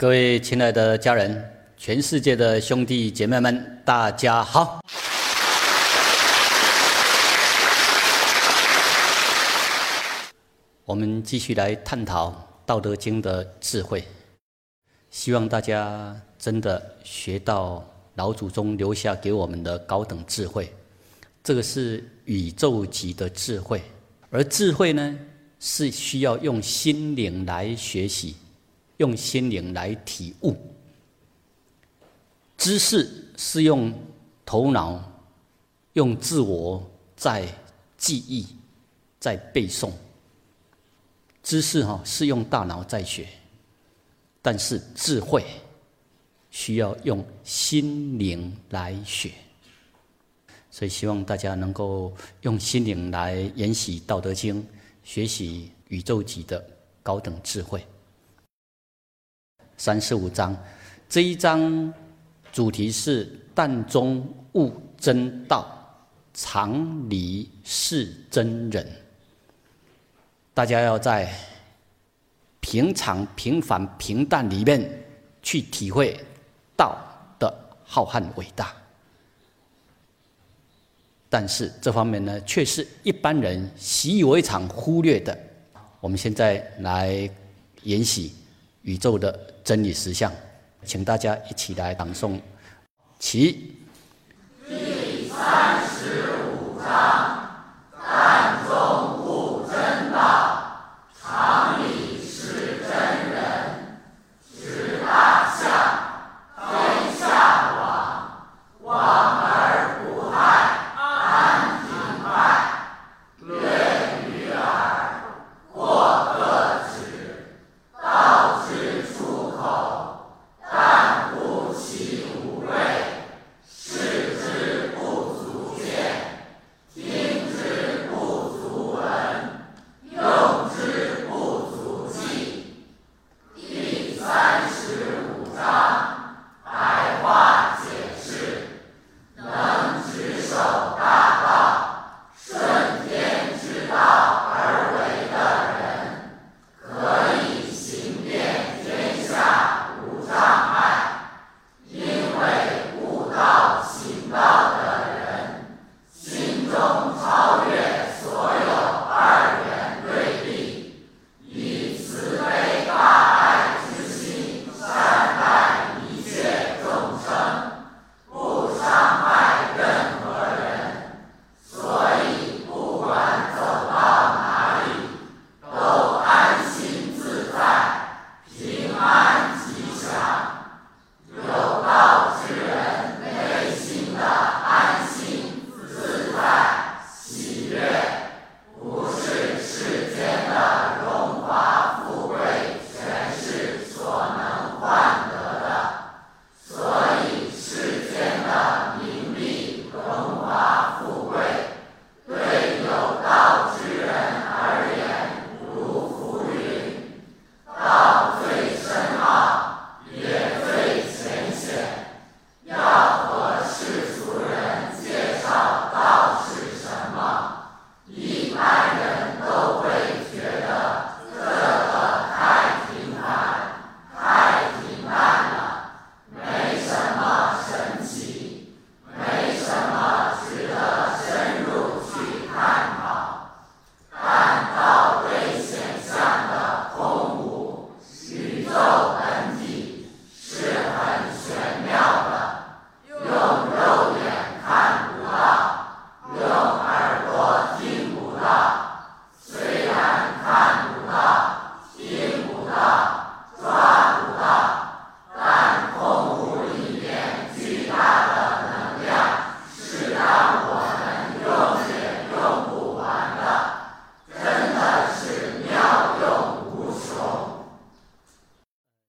各位亲爱的家人，全世界的兄弟姐妹们，大家好！我们继续来探讨《道德经》的智慧，希望大家真的学到老祖宗留下给我们的高等智慧。这个是宇宙级的智慧，而智慧呢，是需要用心灵来学习，用心灵来体悟。知识是用头脑、用自我在记忆、在背诵。知识哈是用大脑在学，但是智慧需要用心灵来学。所以，希望大家能够用心灵来研习《道德经》，学习宇宙级的高等智慧。三十五章这一章主题是“淡中悟真道，常理是真人”。大家要在平常、平凡、平淡里面去体会道的浩瀚伟大。但是这方面呢，却是一般人习以为常、忽略的。我们现在来研习宇宙的真理实相，请大家一起来朗诵。其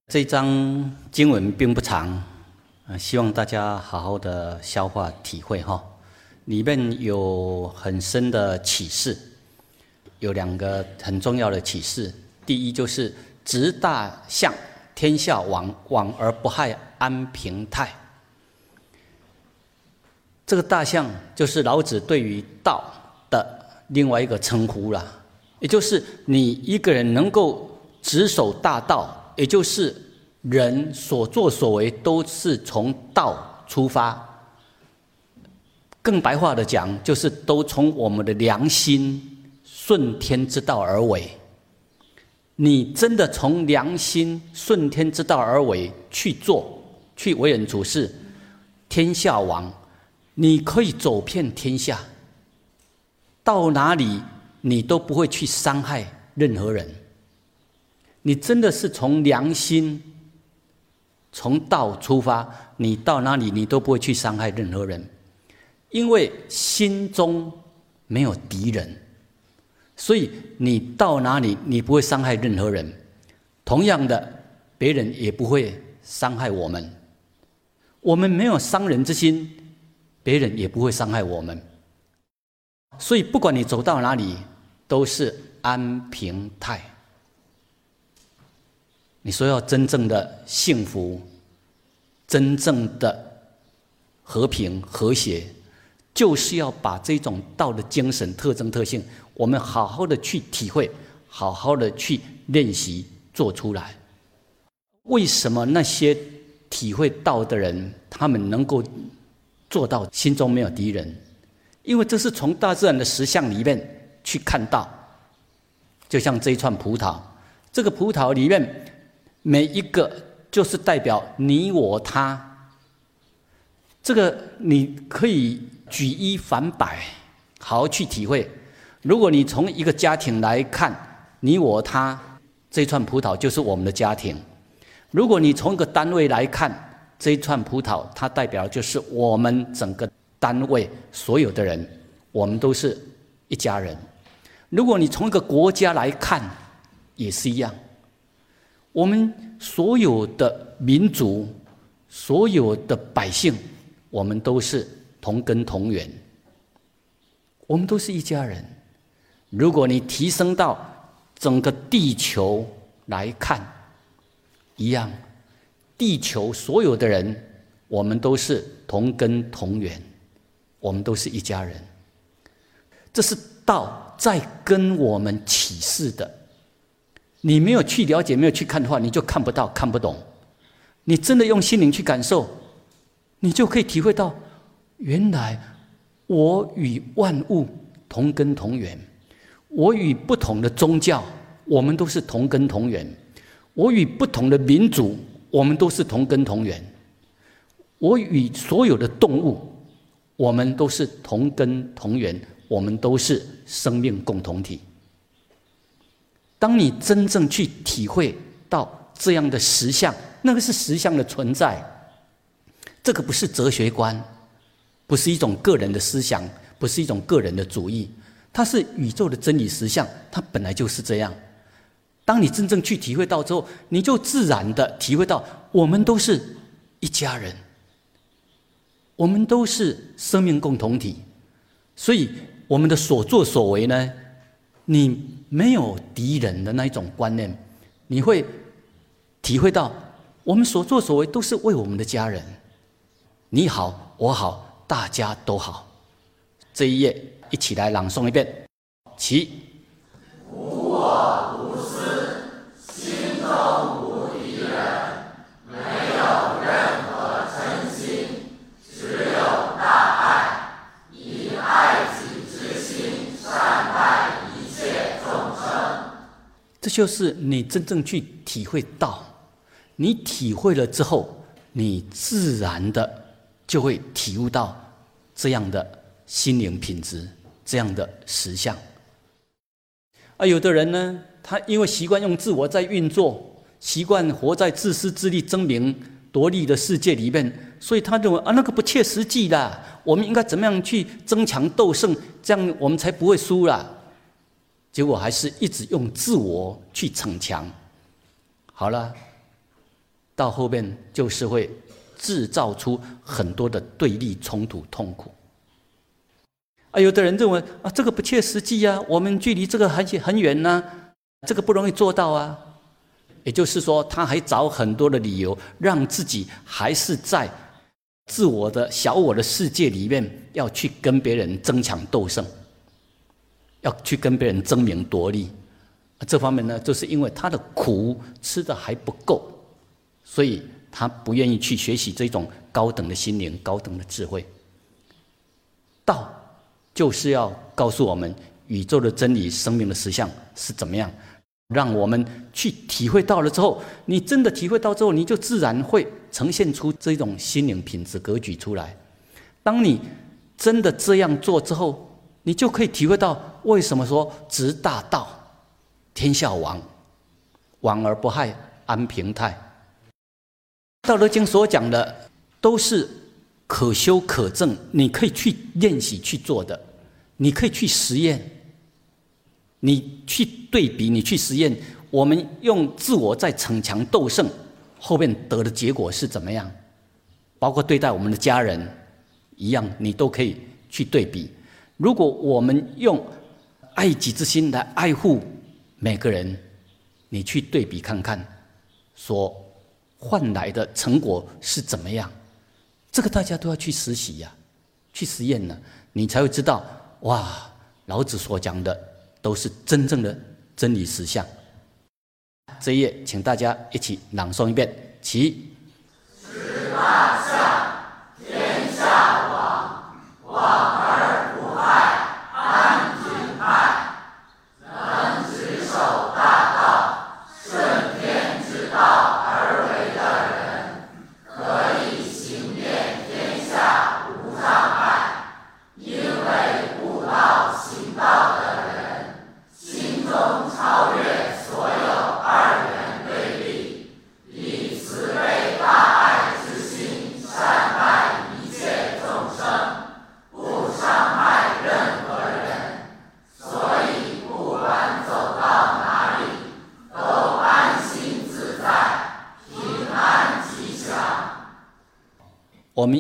这章经文并不长，希望大家好好的消化体会哈。里面有很深的启示，有两个很重要的启示。第一就是“执大象，天下往，往而不害，安平泰”。这个大象就是老子对于道的另外一个称呼了，也就是你一个人能够执守大道，也就是人所作所为都是从道出发。更白话的讲，就是都从我们的良心顺天之道而为。你真的从良心顺天之道而为去做，去为人处事，天下王，你可以走遍天下，到哪里你都不会去伤害任何人。你真的是从良心、从道出发，你到哪里你都不会去伤害任何人。因为心中没有敌人，所以你到哪里你不会伤害任何人。同样的，别人也不会伤害我们。我们没有伤人之心，别人也不会伤害我们。所以，不管你走到哪里，都是安平泰。你说要真正的幸福，真正的和平和谐。就是要把这种道的精神特征特性，我们好好的去体会，好好的去练习做出来。为什么那些体会道的人，他们能够做到心中没有敌人？因为这是从大自然的实相里面去看到。就像这一串葡萄，这个葡萄里面每一个就是代表你我他。这个你可以。举一反百，好好去体会。如果你从一个家庭来看，你我他这串葡萄就是我们的家庭；如果你从一个单位来看，这一串葡萄它代表就是我们整个单位所有的人，我们都是一家人。如果你从一个国家来看，也是一样。我们所有的民族，所有的百姓，我们都是。同根同源，我们都是一家人。如果你提升到整个地球来看，一样，地球所有的人，我们都是同根同源，我们都是一家人。这是道在跟我们启示的。你没有去了解，没有去看的话，你就看不到，看不懂。你真的用心灵去感受，你就可以体会到。原来我与万物同根同源，我与不同的宗教，我们都是同根同源；我与不同的民族，我们都是同根同源；我与所有的动物，我们都是同根同源，我们都是生命共同体。当你真正去体会到这样的实相，那个是实相的存在，这个不是哲学观。不是一种个人的思想，不是一种个人的主义，它是宇宙的真理实相，它本来就是这样。当你真正去体会到之后，你就自然的体会到，我们都是一家人，我们都是生命共同体。所以，我们的所作所为呢，你没有敌人的那一种观念，你会体会到，我们所作所为都是为我们的家人。你好，我好。大家都好，这一页一起来朗诵一遍。起。我就是你真正去体会到，你体会了之后，你自然的。就会体悟到这样的心灵品质，这样的实相。而有的人呢，他因为习惯用自我在运作，习惯活在自私自利、争名夺利的世界里面，所以他认为啊，那个不切实际的。我们应该怎么样去争强斗胜，这样我们才不会输啦。结果还是一直用自我去逞强。好了，到后面就是会。制造出很多的对立冲突痛苦，啊，有的人认为啊，这个不切实际呀，我们距离这个很很远呢，这个不容易做到啊。也就是说，他还找很多的理由，让自己还是在自我的小我的世界里面，要去跟别人争强斗胜，要去跟别人争名夺利。这方面呢，就是因为他的苦吃的还不够。所以他不愿意去学习这种高等的心灵、高等的智慧。道就是要告诉我们宇宙的真理、生命的实相是怎么样，让我们去体会到了之后，你真的体会到之后，你就自然会呈现出这种心灵品质格局出来。当你真的这样做之后，你就可以体会到为什么说执大道，天下亡，亡而不害，安平泰。道德经所讲的都是可修可证，你可以去练习去做的，你可以去实验，你去对比，你去实验。我们用自我在逞强斗胜，后面得的结果是怎么样？包括对待我们的家人一样，你都可以去对比。如果我们用爱己之心来爱护每个人，你去对比看看，所换来的成果是怎么样？这个大家都要去实习呀，去实验呢，你才会知道哇，老子所讲的都是真正的真理实相。这一页，请大家一起朗诵一遍，起。十八相，天下往，往。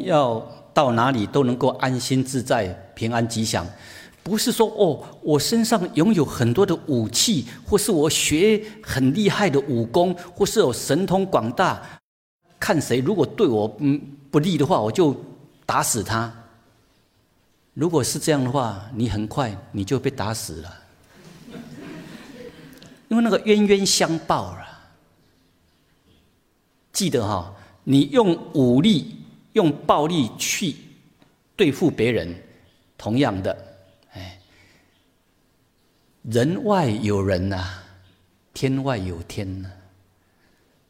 要到哪里都能够安心自在、平安吉祥，不是说哦，我身上拥有很多的武器，或是我学很厉害的武功，或是有神通广大，看谁如果对我嗯不利的话，我就打死他。如果是这样的话，你很快你就被打死了，因为那个冤冤相报啊。记得哈，你用武力。用暴力去对付别人，同样的，哎，人外有人呐，天外有天呐。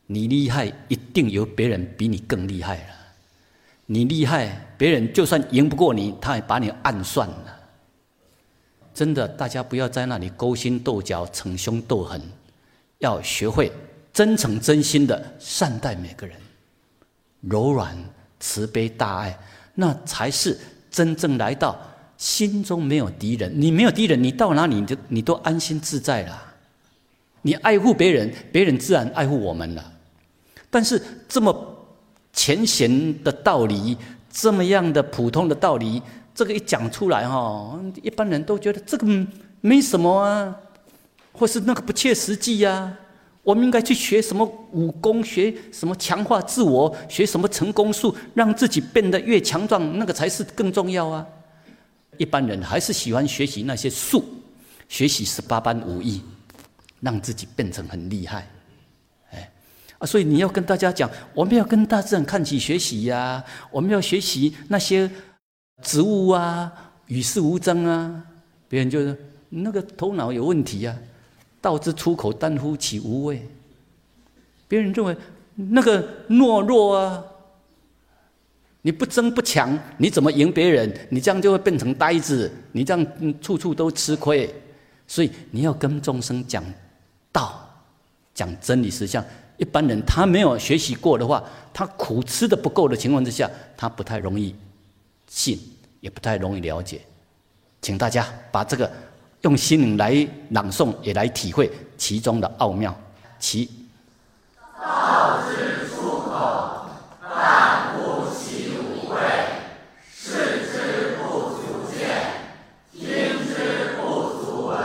你厉害，一定有别人比你更厉害了。你厉害，别人就算赢不过你，他也把你暗算了。真的，大家不要在那里勾心斗角、逞凶斗狠，要学会真诚真心的善待每个人，柔软。慈悲大爱，那才是真正来到心中没有敌人。你没有敌人，你到哪里你就你都安心自在了。你爱护别人，别人自然爱护我们了。但是这么浅显的道理，这么样的普通的道理，这个一讲出来哈，一般人都觉得这个没什么啊，或是那个不切实际呀。我们应该去学什么武功？学什么强化自我？学什么成功术？让自己变得越强壮，那个才是更重要啊！一般人还是喜欢学习那些术，学习十八般武艺，让自己变成很厉害。哎，啊，所以你要跟大家讲，我们要跟大自然看齐学习呀！我们要学习那些植物啊，与世无争啊！别人就是那个头脑有问题呀。道之出口，但乎其无畏。别人认为那个懦弱啊，你不争不抢，你怎么赢别人？你这样就会变成呆子，你这样处处都吃亏。所以你要跟众生讲道，讲真理实相。一般人他没有学习过的话，他苦吃的不够的情况之下，他不太容易信，也不太容易了解。请大家把这个。用心灵来朗诵，也来体会其中的奥妙。其道是出口，但悟其无味；视之不足见，听之不足闻，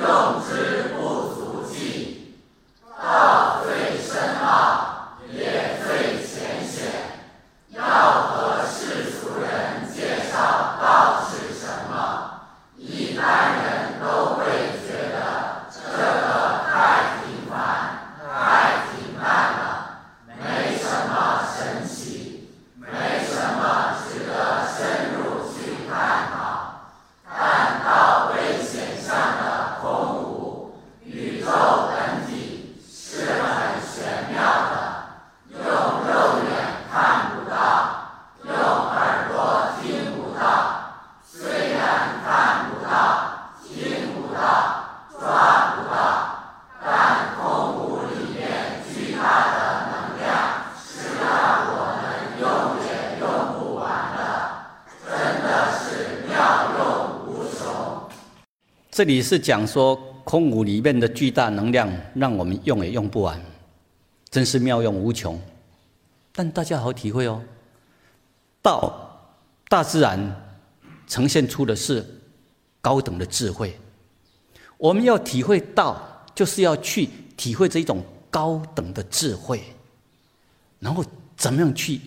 用之不足记。道最深奥，也最浅显。要和世俗人介绍道是什么？一般人都会觉得这个太平凡。这里是讲说空无里面的巨大能量，让我们用也用不完，真是妙用无穷。但大家好体会哦，道大自然呈现出的是高等的智慧，我们要体会道，就是要去体会这一种高等的智慧，然后怎么样去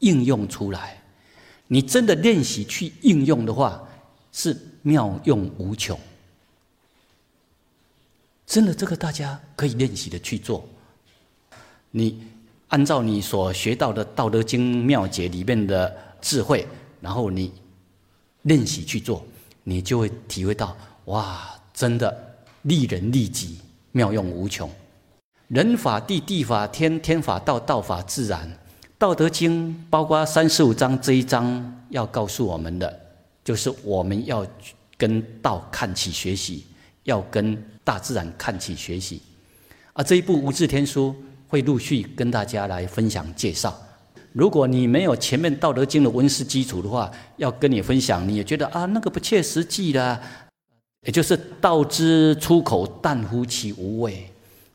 应用出来？你真的练习去应用的话，是妙用无穷。真的，这个大家可以练习的去做。你按照你所学到的《道德经》妙解里面的智慧，然后你练习去做，你就会体会到：哇，真的利人利己，妙用无穷。人法地，地法天，天法道，道法自然。《道德经》包括三十五章这一章要告诉我们的，就是我们要跟道看齐学习，要跟。大自然看起学习，啊，这一部《无字天书》会陆续跟大家来分享介绍。如果你没有前面《道德经》的文史基础的话，要跟你分享，你也觉得啊，那个不切实际的，也就是“道之出口，淡乎其无味”。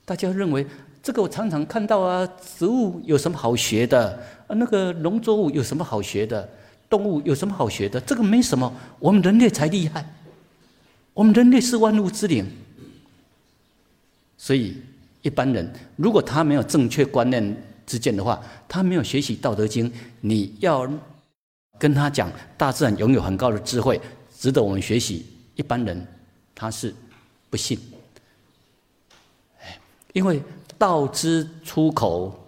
大家认为这个我常常看到啊，植物有什么好学的？啊，那个农作物有什么好学的？动物有什么好学的？这个没什么，我们人类才厉害。我们人类是万物之灵。所以，一般人如果他没有正确观念之见的话，他没有学习《道德经》，你要跟他讲大自然拥有很高的智慧，值得我们学习。一般人他是不信，因为道之出口，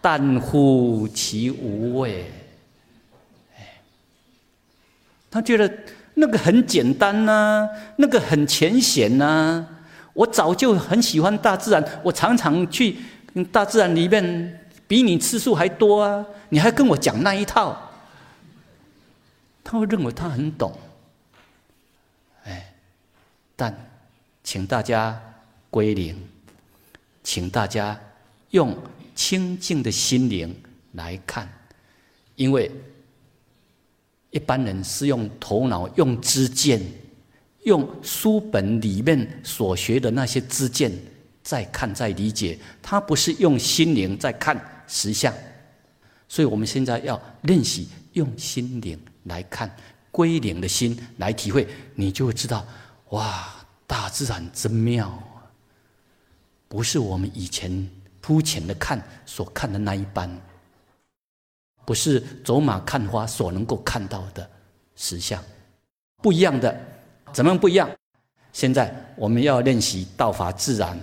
淡乎其无味。他觉得那个很简单呐，那个很浅显呐。我早就很喜欢大自然，我常常去大自然里面，比你次数还多啊！你还跟我讲那一套，他会认为他很懂，哎，但请大家归零，请大家用清净的心灵来看，因为一般人是用头脑、用知见。用书本里面所学的那些知见再看再理解，他不是用心灵在看实相，所以我们现在要练习用心灵来看，归零的心来体会，你就会知道，哇，大自然真妙，不是我们以前肤浅的看所看的那一般，不是走马看花所能够看到的实相，不一样的。怎么样不一样？现在我们要练习道法自然，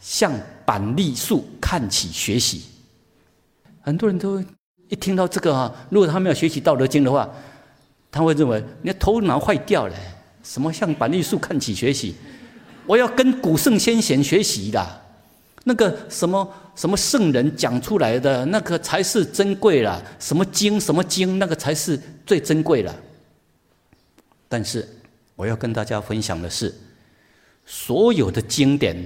向板栗树看起学习。很多人都一听到这个啊，如果他没有学习《道德经》的话，他会认为你的头脑坏掉了。什么向板栗树看起学习？我要跟古圣先贤学习的，那个什么什么圣人讲出来的那个才是珍贵了。什么经什么经，那个才是最珍贵了。但是，我要跟大家分享的是，所有的经典，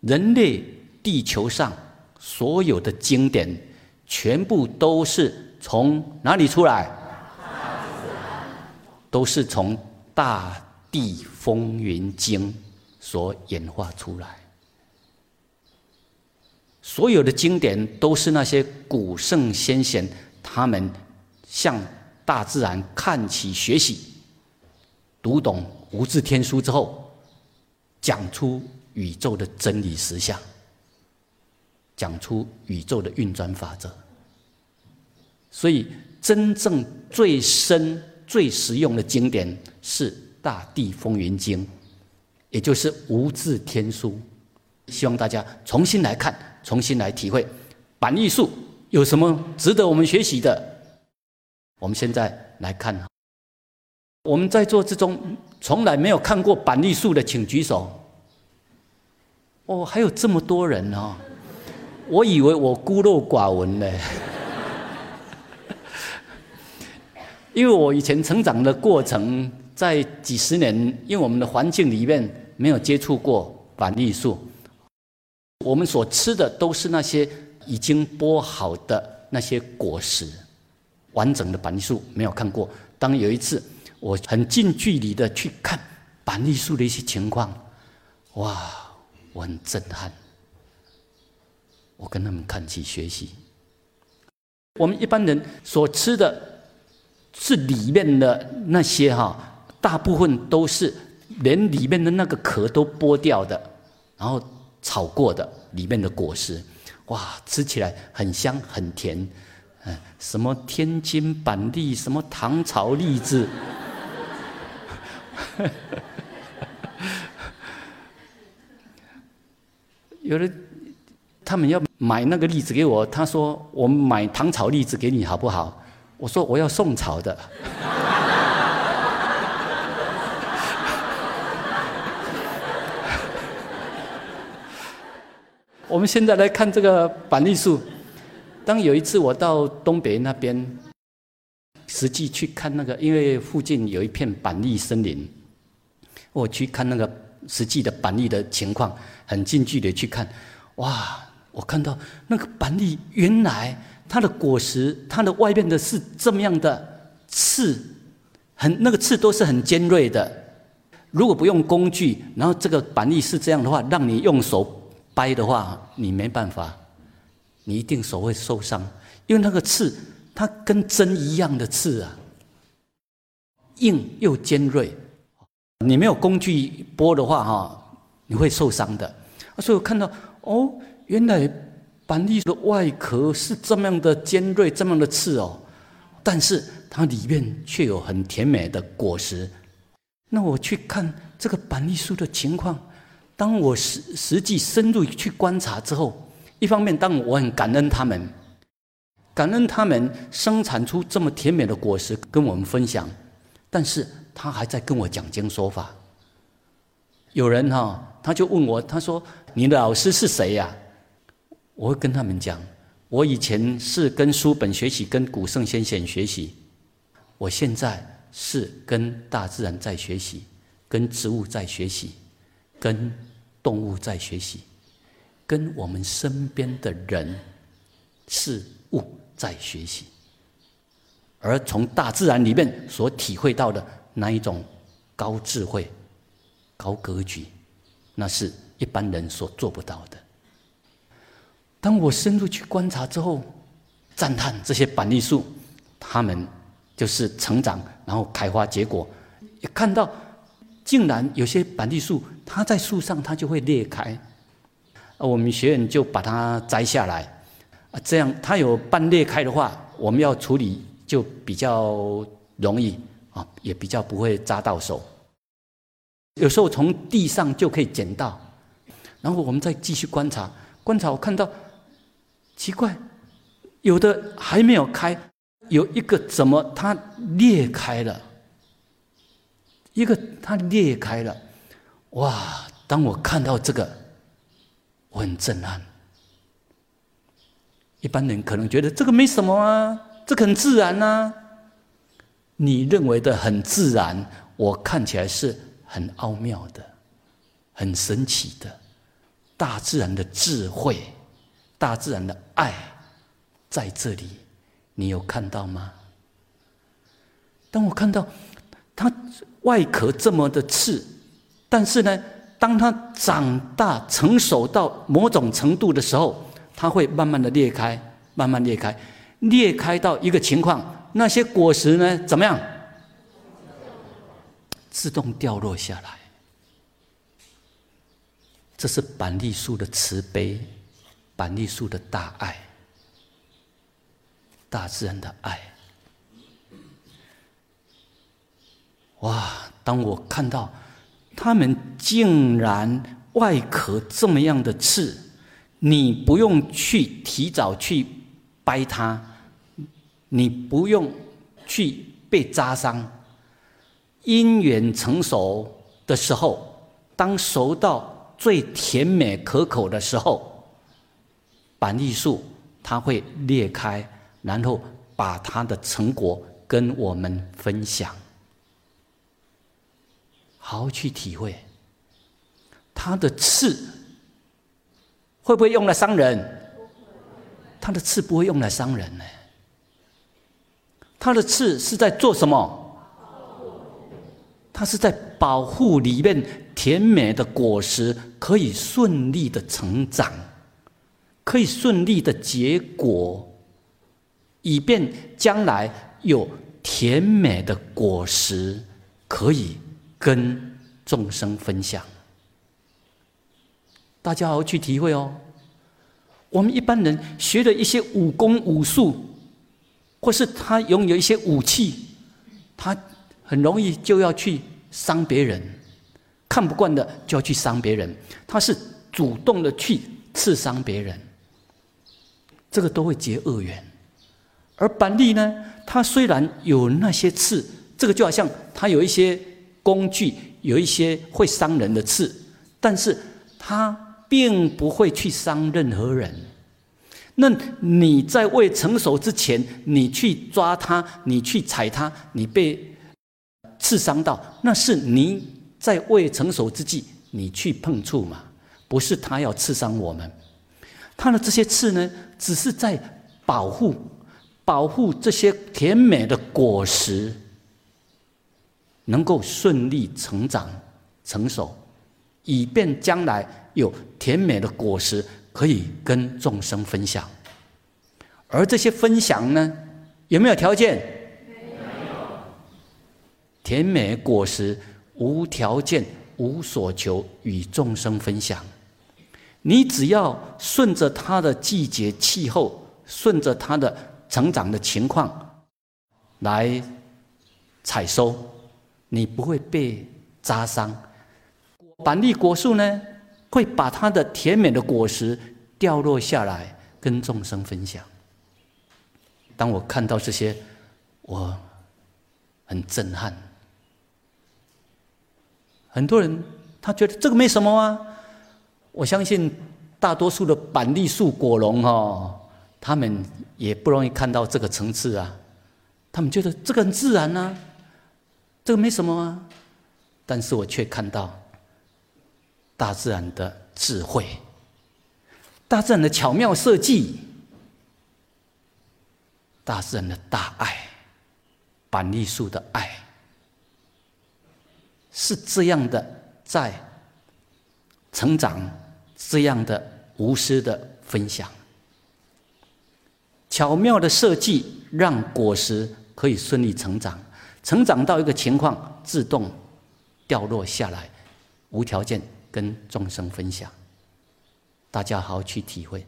人类地球上所有的经典，全部都是从哪里出来？都是从《大地风云经》所演化出来。所有的经典都是那些古圣先贤他们向。大自然看起学习，读懂无字天书之后，讲出宇宙的真理实相，讲出宇宙的运转法则。所以，真正最深、最实用的经典是《大地风云经》，也就是无字天书。希望大家重新来看，重新来体会板艺术有什么值得我们学习的。我们现在来看，我们在座之中从来没有看过板栗树的，请举手。哦，还有这么多人哦！我以为我孤陋寡闻呢，因为我以前成长的过程，在几十年，因为我们的环境里面没有接触过板栗树，我们所吃的都是那些已经剥好的那些果实。完整的板栗树没有看过。当有一次我很近距离的去看板栗树的一些情况，哇，我很震撼。我跟他们看齐学习。我们一般人所吃的是里面的那些哈，大部分都是连里面的那个壳都剥掉的，然后炒过的里面的果实，哇，吃起来很香很甜，什么天津板栗，什么糖炒栗子，有的他们要。买那个栗子给我，他说：“我买糖炒栗子给你好不好？”我说：“我要宋朝的。”我们现在来看这个板栗树。当有一次我到东北那边，实际去看那个，因为附近有一片板栗森林，我去看那个实际的板栗的情况，很近距离去看，哇！我看到那个板栗，原来它的果实，它的外面的是这么样的刺，很那个刺都是很尖锐的。如果不用工具，然后这个板栗是这样的话，让你用手掰的话，你没办法，你一定手会受伤，因为那个刺它跟针一样的刺啊，硬又尖锐，你没有工具剥的话哈，你会受伤的。所以我看到哦。原来板栗的外壳是这么样的尖锐，这么样的刺哦，但是它里面却有很甜美的果实。那我去看这个板栗树的情况，当我实实际深入去观察之后，一方面，当我很感恩他们，感恩他们生产出这么甜美的果实跟我们分享，但是他还在跟我讲经说法。有人哈，他就问我，他说：“你的老师是谁呀？”我会跟他们讲，我以前是跟书本学习，跟古圣先贤学习，我现在是跟大自然在学习，跟植物在学习，跟动物在学习，跟我们身边的人事物在学习，而从大自然里面所体会到的那一种高智慧、高格局，那是一般人所做不到的。当我深入去观察之后，赞叹这些板栗树，它们就是成长，然后开花结果。也看到，竟然有些板栗树，它在树上它就会裂开，啊我们学员就把它摘下来，啊，这样它有半裂开的话，我们要处理就比较容易啊，也比较不会扎到手。有时候从地上就可以捡到，然后我们再继续观察，观察我看到。奇怪，有的还没有开，有一个怎么它裂开了？一个它裂开了，哇！当我看到这个，我很震撼。一般人可能觉得这个没什么啊，这很自然啊。你认为的很自然，我看起来是很奥妙的，很神奇的，大自然的智慧。大自然的爱在这里，你有看到吗？当我看到它外壳这么的刺，但是呢，当它长大成熟到某种程度的时候，它会慢慢的裂开，慢慢裂开，裂开到一个情况，那些果实呢，怎么样？自动掉落下来。这是板栗树的慈悲。板栗树的大爱，大自然的爱，哇！当我看到他们竟然外壳这么样的刺，你不用去提早去掰它，你不用去被扎伤，因缘成熟的时候，当熟到最甜美可口的时候。板栗树，它会裂开，然后把它的成果跟我们分享，好好去体会。它的刺会不会用来伤人？它的刺不会用来伤人呢。它的刺是在做什么？它是在保护里面甜美的果实可以顺利的成长，可以顺利的结果，以便将来有甜美的果实可以跟众生分享。大家好好去体会哦。我们一般人学的一些武功武术，或是他拥有一些武器，他很容易就要去伤别人，看不惯的就要去伤别人，他是主动的去刺伤别人，这个都会结恶缘。而板栗呢，它虽然有那些刺，这个就好像它有一些工具，有一些会伤人的刺，但是它。并不会去伤任何人。那你在未成熟之前，你去抓它，你去踩它，你被刺伤到，那是你在未成熟之际你去碰触嘛？不是它要刺伤我们。它的这些刺呢，只是在保护、保护这些甜美的果实能够顺利成长、成熟，以便将来。有甜美的果实可以跟众生分享，而这些分享呢，有没有条件？甜美果实无条件、无所求，与众生分享。你只要顺着它的季节、气候，顺着它的成长的情况来采收，你不会被扎伤。板栗果树呢？会把它的甜美的果实掉落下来，跟众生分享。当我看到这些，我很震撼。很多人他觉得这个没什么啊，我相信大多数的板栗树果农哦，他们也不容易看到这个层次啊。他们觉得这个很自然啊，这个没什么啊，但是我却看到。大自然的智慧，大自然的巧妙设计，大自然的大爱，板栗树的爱，是这样的在成长，这样的无私的分享，巧妙的设计让果实可以顺利成长，成长到一个情况，自动掉落下来，无条件。跟众生分享，大家好好去体会。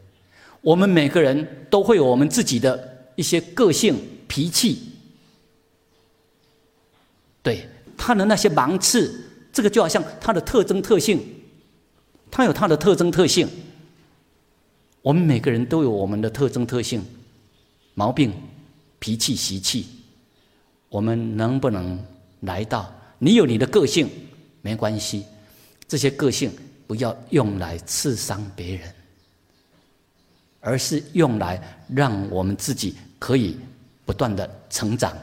我们每个人都会有我们自己的一些个性、脾气，对他的那些芒刺，这个就好像他的特征特性，他有他的特征特性。我们每个人都有我们的特征特性、毛病、脾气、习气。我们能不能来到？你有你的个性，没关系。这些个性不要用来刺伤别人，而是用来让我们自己可以不断的成长，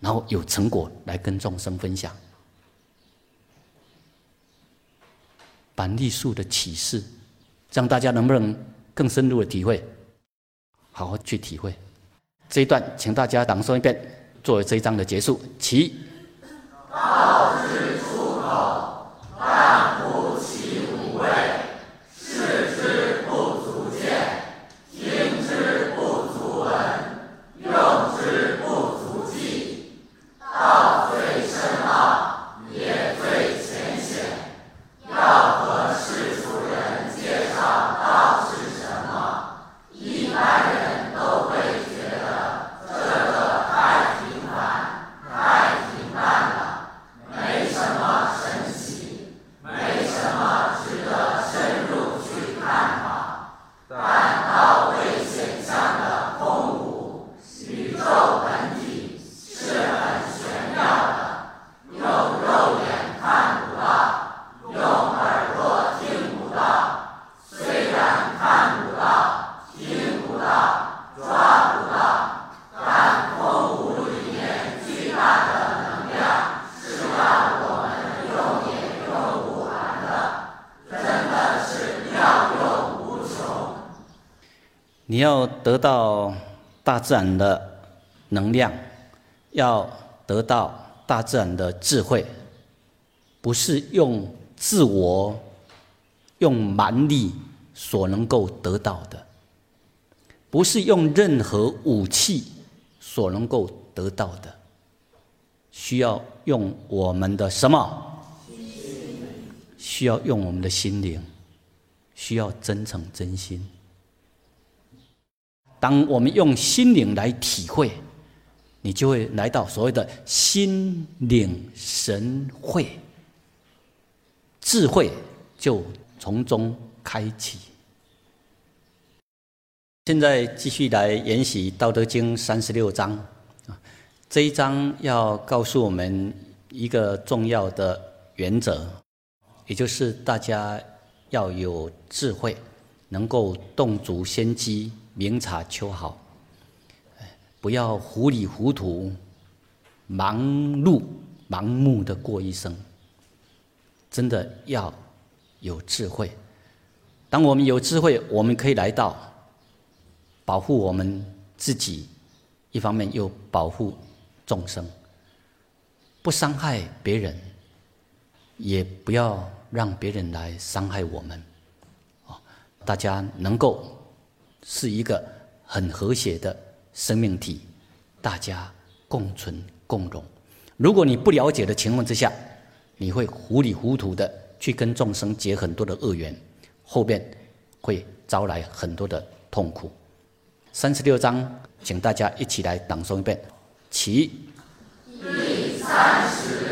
然后有成果来跟众生分享。板栗树的启示，让大家能不能更深入的体会？好好去体会这一段，请大家朗诵一遍，作为这一章的结束。起。你要得到大自然的能量，要得到大自然的智慧，不是用自我、用蛮力所能够得到的，不是用任何武器所能够得到的，需要用我们的什么？需要用我们的心灵，需要真诚真心。当我们用心灵来体会，你就会来到所谓的心领神会，智慧就从中开启。现在继续来研习《道德经》三十六章啊，这一章要告诉我们一个重要的原则，也就是大家要有智慧，能够动足先机。明察秋毫，不要糊里糊涂、忙碌、盲目的过一生。真的要有智慧。当我们有智慧，我们可以来到保护我们自己，一方面又保护众生，不伤害别人，也不要让别人来伤害我们。大家能够。是一个很和谐的生命体，大家共存共荣。如果你不了解的情况之下，你会糊里糊涂的去跟众生结很多的恶缘，后边会招来很多的痛苦。三十六章，请大家一起来朗诵一遍，起。第三十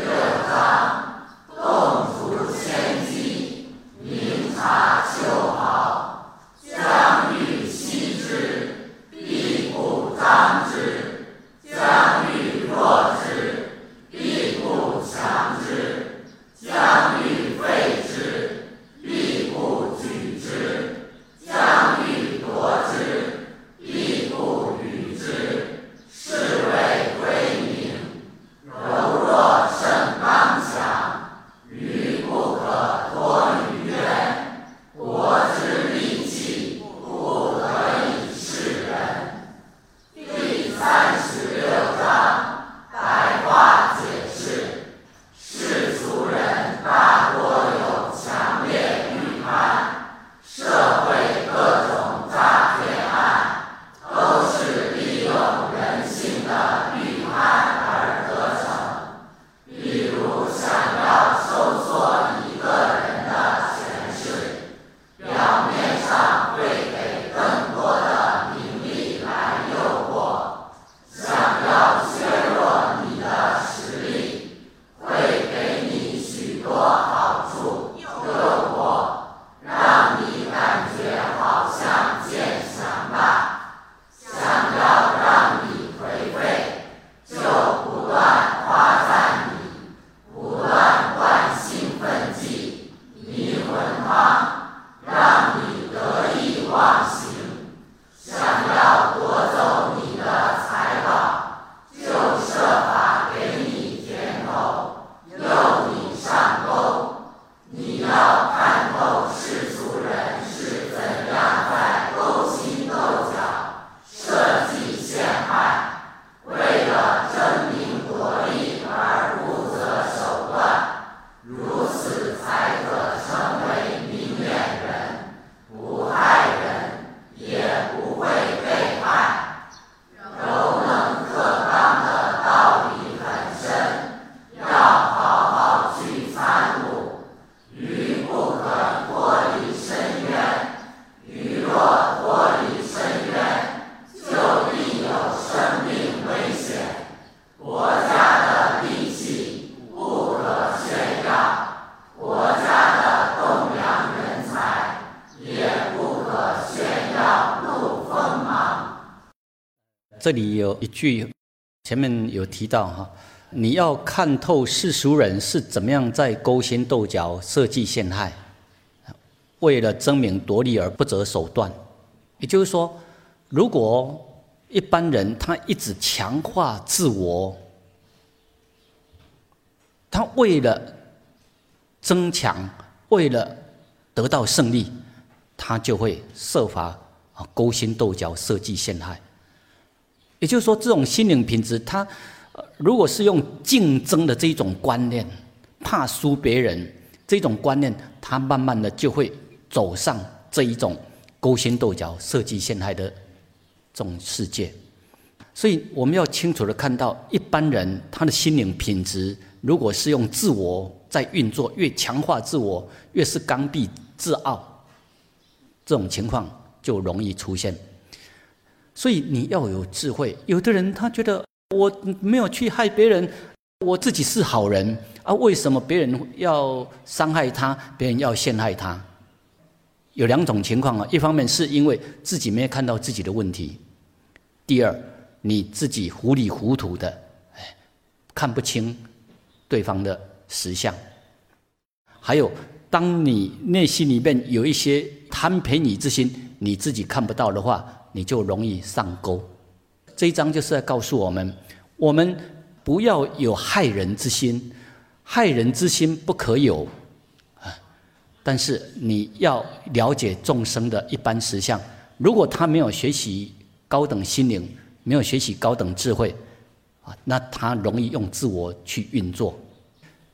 这里有一句，前面有提到哈，你要看透世俗人是怎么样在勾心斗角、设计陷害，为了争名夺利而不择手段。也就是说，如果一般人他一直强化自我，他为了增强，为了得到胜利，他就会设法啊勾心斗角、设计陷害。也就是说，这种心灵品质，它如果是用竞争的这一种观念，怕输别人这种观念，他慢慢的就会走上这一种勾心斗角、设计陷害的这种世界。所以我们要清楚的看到，一般人他的心灵品质，如果是用自我在运作，越强化自我，越是刚愎自傲，这种情况就容易出现。所以你要有智慧。有的人他觉得我没有去害别人，我自己是好人啊，为什么别人要伤害他，别人要陷害他？有两种情况啊，一方面是因为自己没有看到自己的问题，第二。你自己糊里糊涂的，哎，看不清对方的实相。还有，当你内心里面有一些贪便宜之心，你自己看不到的话，你就容易上钩。这一章就是在告诉我们：我们不要有害人之心，害人之心不可有啊。但是你要了解众生的一般实相。如果他没有学习高等心灵，没有学习高等智慧，啊，那他容易用自我去运作。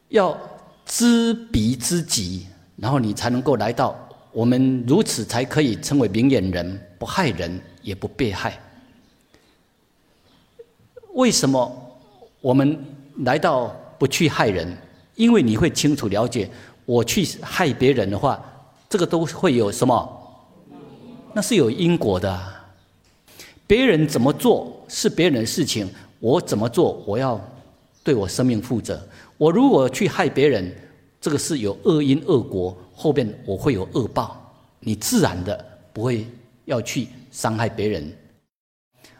要知彼知己，然后你才能够来到我们如此才可以称为明眼人，不害人也不被害。为什么我们来到不去害人？因为你会清楚了解，我去害别人的话，这个都会有什么？那是有因果的。别人怎么做是别人的事情，我怎么做我要对我生命负责。我如果去害别人，这个是有恶因恶果，后边我会有恶报。你自然的不会要去伤害别人。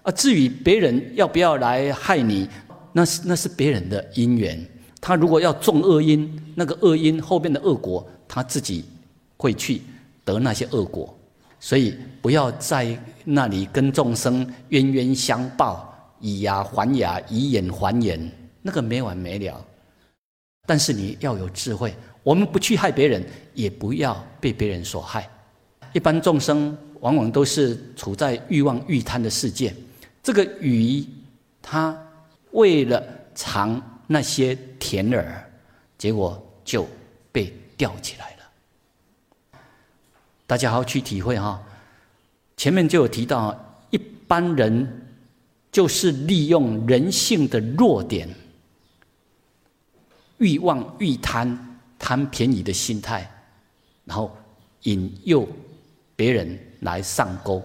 啊，至于别人要不要来害你，那是那是别人的因缘。他如果要种恶因，那个恶因后边的恶果，他自己会去得那些恶果。所以不要在那里跟众生冤冤相报，以牙还牙，以眼还眼，那个没完没了。但是你要有智慧，我们不去害别人，也不要被别人所害。一般众生往往都是处在欲望欲贪的世界。这个鱼，它为了尝那些甜饵，结果就被钓起来了。大家好好去体会哈，前面就有提到，一般人就是利用人性的弱点，欲望、欲贪、贪便宜的心态，然后引诱别人来上钩，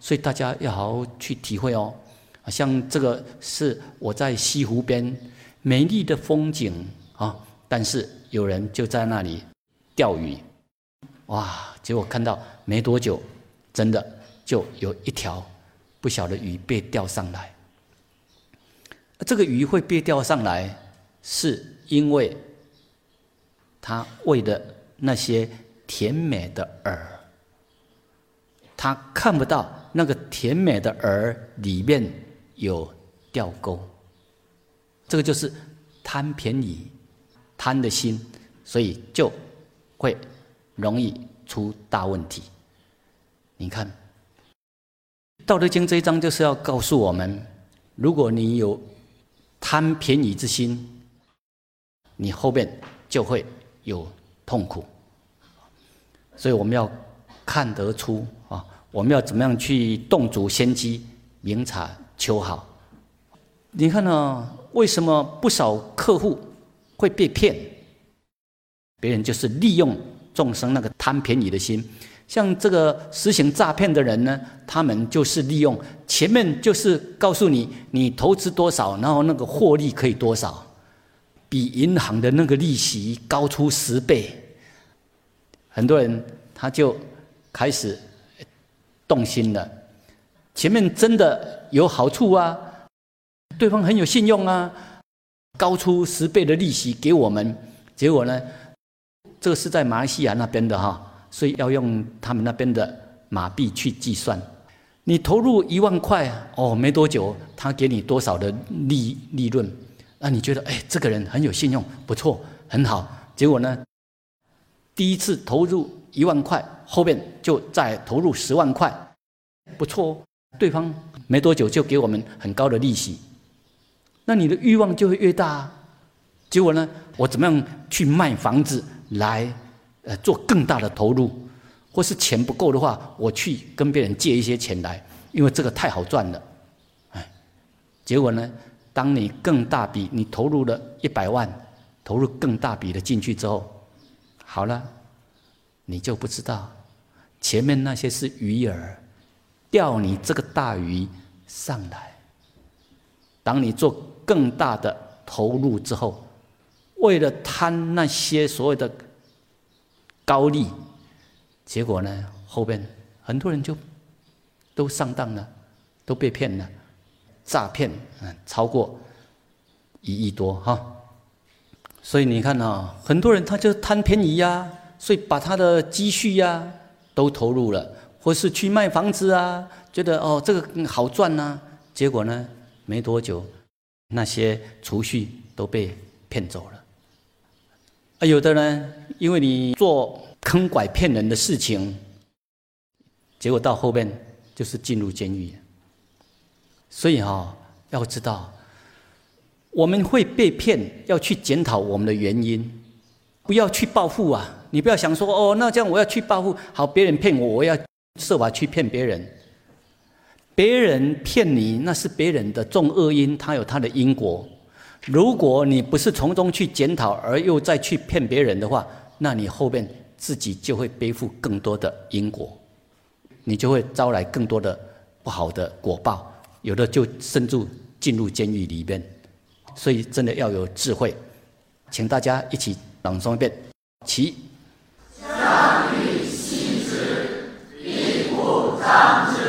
所以大家要好好去体会哦。像这个是我在西湖边美丽的风景啊，但是有人就在那里钓鱼。哇！结果看到没多久，真的就有一条不小的鱼被钓上来。这个鱼会被钓上来，是因为他喂的那些甜美的饵，他看不到那个甜美的饵里面有钓钩。这个就是贪便宜、贪的心，所以就会。容易出大问题。你看，《道德经》这一章就是要告诉我们：如果你有贪便宜之心，你后面就会有痛苦。所以我们要看得出啊，我们要怎么样去洞烛先机，明察秋毫。你看呢？为什么不少客户会被骗？别人就是利用。众生那个贪便宜的心，像这个实行诈骗的人呢，他们就是利用前面就是告诉你，你投资多少，然后那个获利可以多少，比银行的那个利息高出十倍。很多人他就开始动心了，前面真的有好处啊，对方很有信用啊，高出十倍的利息给我们，结果呢？这个是在马来西亚那边的哈，所以要用他们那边的马币去计算。你投入一万块哦，没多久他给你多少的利利润？那你觉得哎，这个人很有信用，不错，很好。结果呢，第一次投入一万块，后面就再投入十万块，不错哦。对方没多久就给我们很高的利息，那你的欲望就会越大。结果呢，我怎么样去卖房子来，呃，做更大的投入，或是钱不够的话，我去跟别人借一些钱来，因为这个太好赚了，哎，结果呢，当你更大笔，你投入了一百万，投入更大笔的进去之后，好了，你就不知道前面那些是鱼饵，钓你这个大鱼上来。当你做更大的投入之后，为了贪那些所谓的高利，结果呢，后边很多人就都上当了，都被骗了，诈骗嗯超过一亿多哈。所以你看啊，很多人他就贪便宜呀，所以把他的积蓄呀都投入了，或是去卖房子啊，觉得哦这个好赚呐，结果呢没多久，那些储蓄都被骗走了。啊，有的人因为你做坑拐骗人的事情，结果到后面就是进入监狱。所以哈，要知道我们会被骗，要去检讨我们的原因，不要去报复啊！你不要想说哦，那这样我要去报复，好，别人骗我，我要设法去骗别人。别人骗你，那是别人的重恶因，他有他的因果。如果你不是从中去检讨，而又再去骗别人的话，那你后面自己就会背负更多的因果，你就会招来更多的不好的果报，有的就甚至进入监狱里边。所以真的要有智慧，请大家一起朗诵一遍，其。将欲细之，必不张之；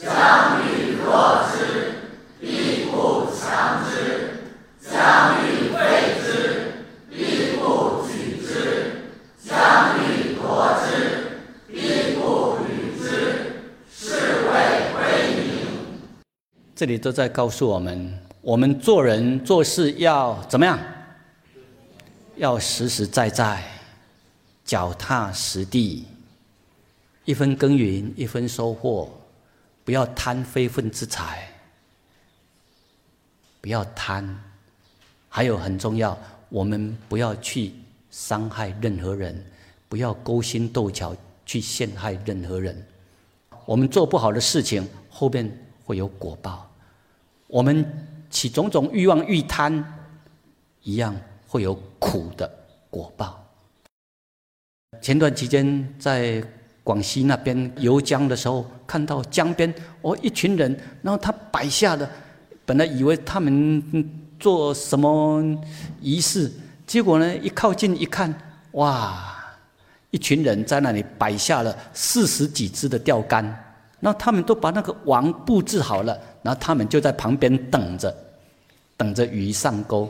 将欲弱之，必不强之。将欲废之，必不举之；将欲夺之，必不与之。是谓归明。这里都在告诉我们，我们做人做事要怎么样？要实实在在，脚踏实地，一分耕耘一分收获，不要贪非分之财，不要贪。还有很重要，我们不要去伤害任何人，不要勾心斗角去陷害任何人。我们做不好的事情，后面会有果报。我们起种种欲望、欲贪，一样会有苦的果报。前段期间在广西那边游江的时候，看到江边哦一群人，然后他摆下的，本来以为他们。做什么仪式？结果呢？一靠近一看，哇！一群人在那里摆下了四十几只的钓竿，那他们都把那个网布置好了，然后他们就在旁边等着，等着鱼上钩。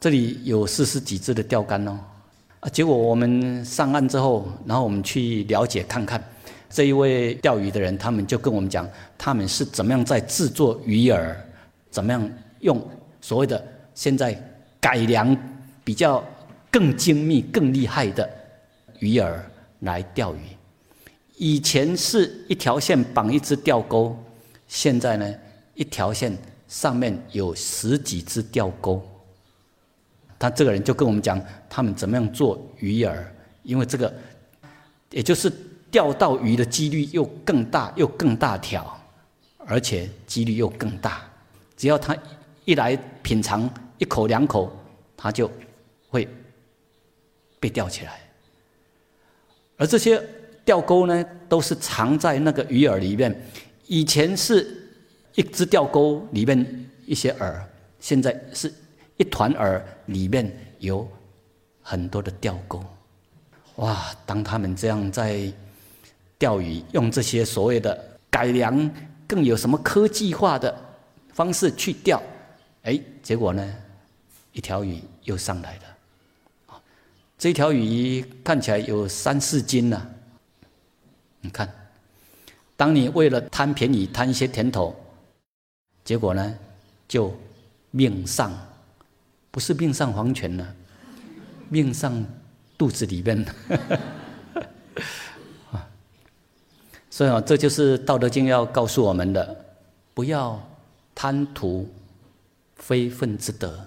这里有四十几只的钓竿哦，啊！结果我们上岸之后，然后我们去了解看看，这一位钓鱼的人，他们就跟我们讲，他们是怎么样在制作鱼饵，怎么样。用所谓的现在改良比较更精密、更厉害的鱼饵来钓鱼。以前是一条线绑一只钓钩，现在呢，一条线上面有十几只钓钩。他这个人就跟我们讲，他们怎么样做鱼饵，因为这个也就是钓到鱼的几率又更大，又更大条，而且几率又更大，只要他。一来品尝一口两口，他就会被钓起来。而这些钓钩呢，都是藏在那个鱼饵里面。以前是一只钓钩里面一些饵，现在是一团饵里面有很多的钓钩。哇！当他们这样在钓鱼，用这些所谓的改良、更有什么科技化的方式去钓。哎，结果呢，一条鱼又上来了。这条鱼看起来有三四斤呢。你看，当你为了贪便宜、贪一些甜头，结果呢，就命丧，不是命丧黄泉了，命丧肚子里面。所以啊，这就是《道德经》要告诉我们的：不要贪图。非分之德，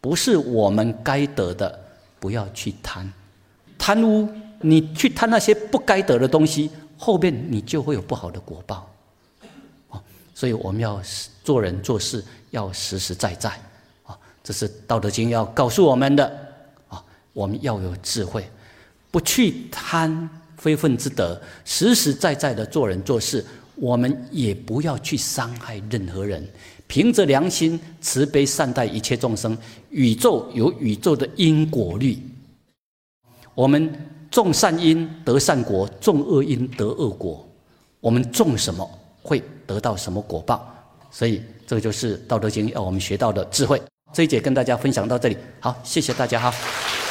不是我们该得的，不要去贪。贪污，你去贪那些不该得的东西，后面你就会有不好的果报。哦，所以我们要做人做事要实实在在。啊，这是《道德经》要告诉我们的。啊，我们要有智慧，不去贪非分之德，实实在在的做人做事。我们也不要去伤害任何人，凭着良心慈悲善待一切众生。宇宙有宇宙的因果律，我们种善因得善果，种恶因得恶果。我们种什么会得到什么果报？所以这个就是《道德经》要我们学到的智慧。这一节跟大家分享到这里，好，谢谢大家哈。